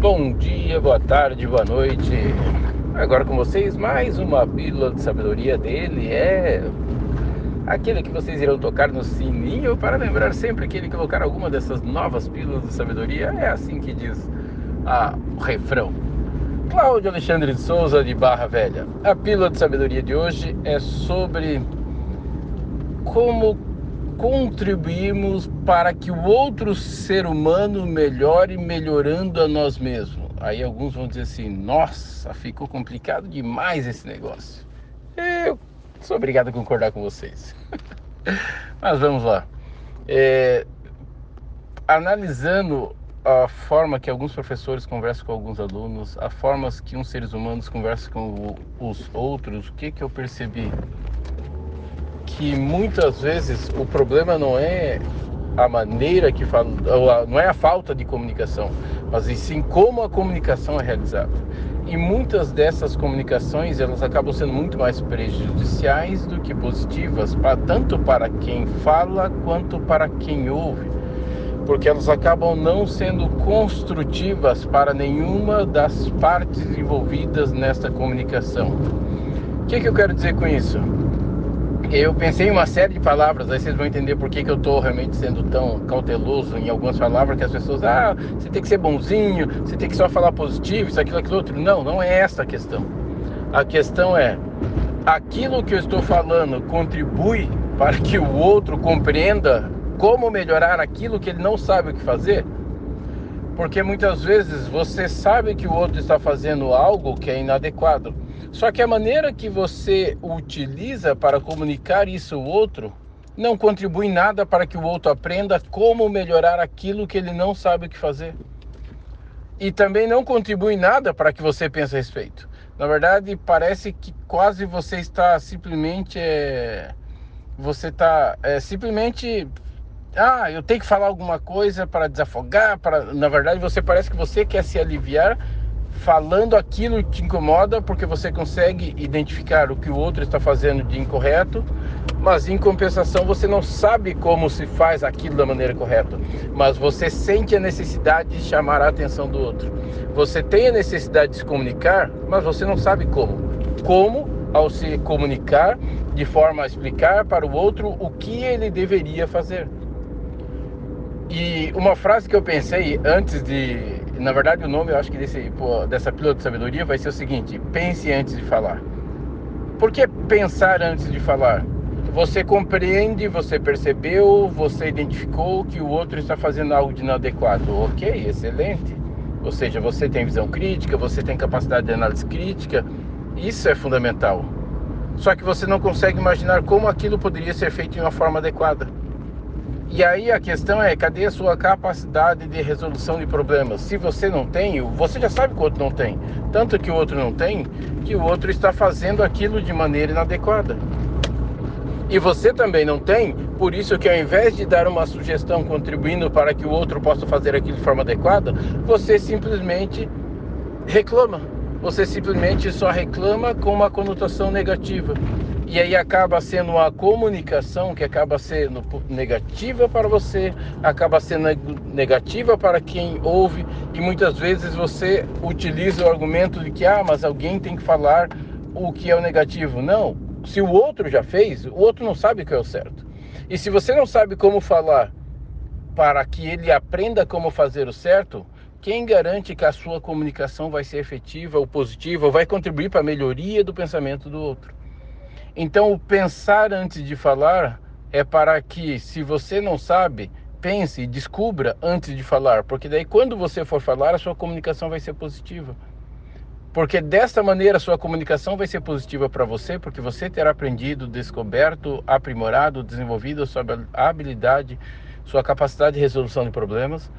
Bom dia, boa tarde, boa noite. Agora com vocês, mais uma pílula de sabedoria dele é aquele que vocês irão tocar no sininho para lembrar sempre que ele colocar alguma dessas novas pílulas de sabedoria. É assim que diz o refrão. Cláudio Alexandre de Souza de Barra Velha. A pílula de sabedoria de hoje é sobre como contribuirmos para que o outro ser humano melhore melhorando a nós mesmos. Aí alguns vão dizer assim: nossa, ficou complicado demais esse negócio. Eu sou obrigado a concordar com vocês. Mas vamos lá. É, analisando a forma que alguns professores conversam com alguns alunos, a forma que uns seres humanos conversam com os outros, o que, que eu percebi? Que muitas vezes o problema não é a maneira que fala, não é a falta de comunicação, mas e sim como a comunicação é realizada. E muitas dessas comunicações elas acabam sendo muito mais prejudiciais do que positivas, tanto para quem fala quanto para quem ouve, porque elas acabam não sendo construtivas para nenhuma das partes envolvidas nesta comunicação. O que, que eu quero dizer com isso? Eu pensei em uma série de palavras, aí vocês vão entender por que, que eu estou realmente sendo tão cauteloso em algumas palavras que as pessoas, ah, você tem que ser bonzinho, você tem que só falar positivo, isso, aquilo, aquilo outro. Não, não é essa a questão. A questão é, aquilo que eu estou falando contribui para que o outro compreenda como melhorar aquilo que ele não sabe o que fazer? Porque muitas vezes você sabe que o outro está fazendo algo que é inadequado só que a maneira que você utiliza para comunicar isso ao outro não contribui nada para que o outro aprenda como melhorar aquilo que ele não sabe o que fazer. E também não contribui nada para que você pense a respeito. Na verdade, parece que quase você está simplesmente é, você está é, simplesmente ah, eu tenho que falar alguma coisa para desafogar, para na verdade você parece que você quer se aliviar falando aquilo que te incomoda, porque você consegue identificar o que o outro está fazendo de incorreto, mas em compensação você não sabe como se faz aquilo da maneira correta, mas você sente a necessidade de chamar a atenção do outro. Você tem a necessidade de se comunicar, mas você não sabe como. Como ao se comunicar de forma a explicar para o outro o que ele deveria fazer. E uma frase que eu pensei antes de na verdade, o nome, eu acho que desse, pô, dessa pílula de sabedoria vai ser o seguinte: pense antes de falar. Por que pensar antes de falar? Você compreende, você percebeu, você identificou que o outro está fazendo algo de inadequado. Ok, excelente. Ou seja, você tem visão crítica, você tem capacidade de análise crítica. Isso é fundamental. Só que você não consegue imaginar como aquilo poderia ser feito de uma forma adequada. E aí a questão é, cadê a sua capacidade de resolução de problemas? Se você não tem, você já sabe que o outro não tem. Tanto que o outro não tem, que o outro está fazendo aquilo de maneira inadequada. E você também não tem, por isso que ao invés de dar uma sugestão contribuindo para que o outro possa fazer aquilo de forma adequada, você simplesmente reclama. Você simplesmente só reclama com uma conotação negativa. E aí acaba sendo uma comunicação que acaba sendo negativa para você, acaba sendo negativa para quem ouve, e muitas vezes você utiliza o argumento de que, ah, mas alguém tem que falar o que é o negativo. Não, se o outro já fez, o outro não sabe o que é o certo. E se você não sabe como falar para que ele aprenda como fazer o certo, quem garante que a sua comunicação vai ser efetiva ou positiva, ou vai contribuir para a melhoria do pensamento do outro? Então, o pensar antes de falar é para que, se você não sabe, pense e descubra antes de falar, porque daí quando você for falar, a sua comunicação vai ser positiva. Porque desta maneira a sua comunicação vai ser positiva para você, porque você terá aprendido, descoberto, aprimorado, desenvolvido a sua habilidade, sua capacidade de resolução de problemas.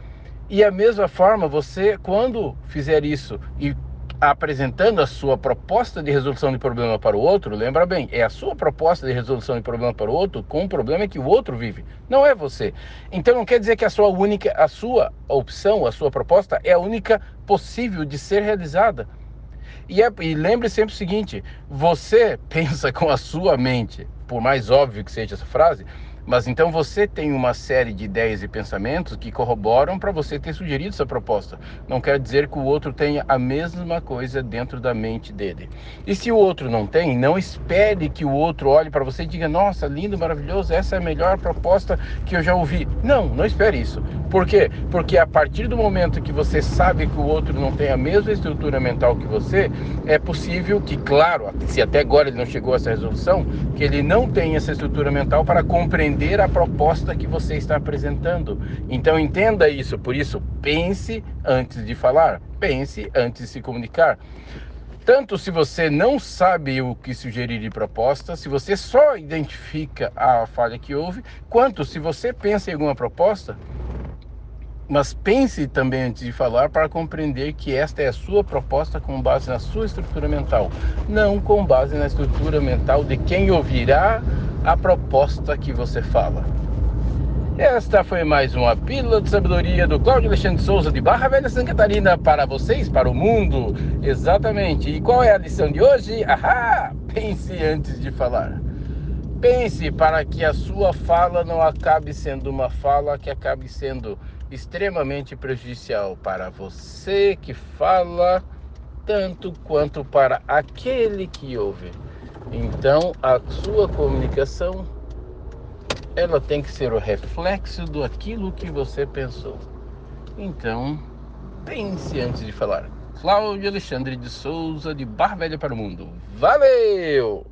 E a mesma forma, você, quando fizer isso e apresentando a sua proposta de resolução de problema para o outro, lembra bem, é a sua proposta de resolução de problema para o outro com o problema que o outro vive, não é você. Então não quer dizer que a sua única, a sua opção, a sua proposta é a única possível de ser realizada. E, é, e lembre sempre o seguinte: você pensa com a sua mente, por mais óbvio que seja essa frase, Mas então você tem uma série de ideias e pensamentos que corroboram para você ter sugerido essa proposta. Não quer dizer que o outro tenha a mesma coisa dentro da mente dele. E se o outro não tem, não espere que o outro olhe para você e diga: Nossa, lindo, maravilhoso, essa é a melhor proposta que eu já ouvi. Não, não espere isso. Por quê? Porque a partir do momento que você sabe que o outro não tem a mesma estrutura mental que você, é possível que, claro, se até agora ele não chegou a essa resolução, que ele não tem essa estrutura mental para compreender a proposta que você está apresentando. Então entenda isso, por isso pense antes de falar, pense antes de se comunicar. Tanto se você não sabe o que sugerir de proposta, se você só identifica a falha que houve, quanto se você pensa em alguma proposta, mas pense também antes de falar para compreender que esta é a sua proposta com base na sua estrutura mental, não com base na estrutura mental de quem ouvirá a proposta que você fala. Esta foi mais uma pílula de sabedoria do Cláudio Alexandre Souza de Barra Velha Santa Catarina para vocês, para o mundo. Exatamente. E qual é a lição de hoje? Ahá! Pense antes de falar. Pense para que a sua fala não acabe sendo uma fala que acabe sendo extremamente prejudicial para você que fala, tanto quanto para aquele que ouve. Então, a sua comunicação ela tem que ser o reflexo do aquilo que você pensou. Então, pense antes de falar. Cláudio Alexandre de Souza, de Bar Velha para o Mundo. Valeu!